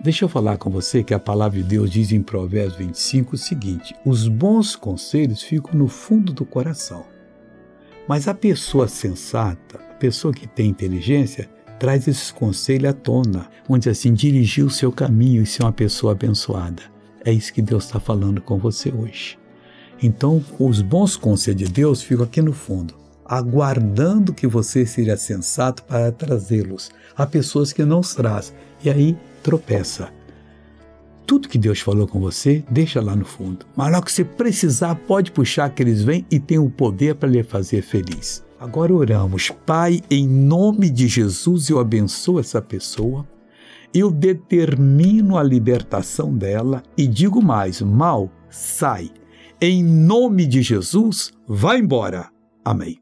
Deixa eu falar com você que a palavra de Deus diz em Provérbios 25 o seguinte: os bons conselhos ficam no fundo do coração. Mas a pessoa sensata, a pessoa que tem inteligência, traz esses conselhos à tona, onde assim dirigir o seu caminho e ser uma pessoa abençoada. É isso que Deus está falando com você hoje. Então, os bons conselhos de Deus ficam aqui no fundo, aguardando que você seja sensato para trazê-los. Há pessoas que não os traz e aí tropeça. Tudo que Deus falou com você, deixa lá no fundo. Mas na que você precisar, pode puxar que eles vêm e tem o poder para lhe fazer feliz. Agora oramos. Pai, em nome de Jesus, eu abençoo essa pessoa. Eu determino a libertação dela e digo mais: mal, sai. Em nome de Jesus, vá embora. Amém.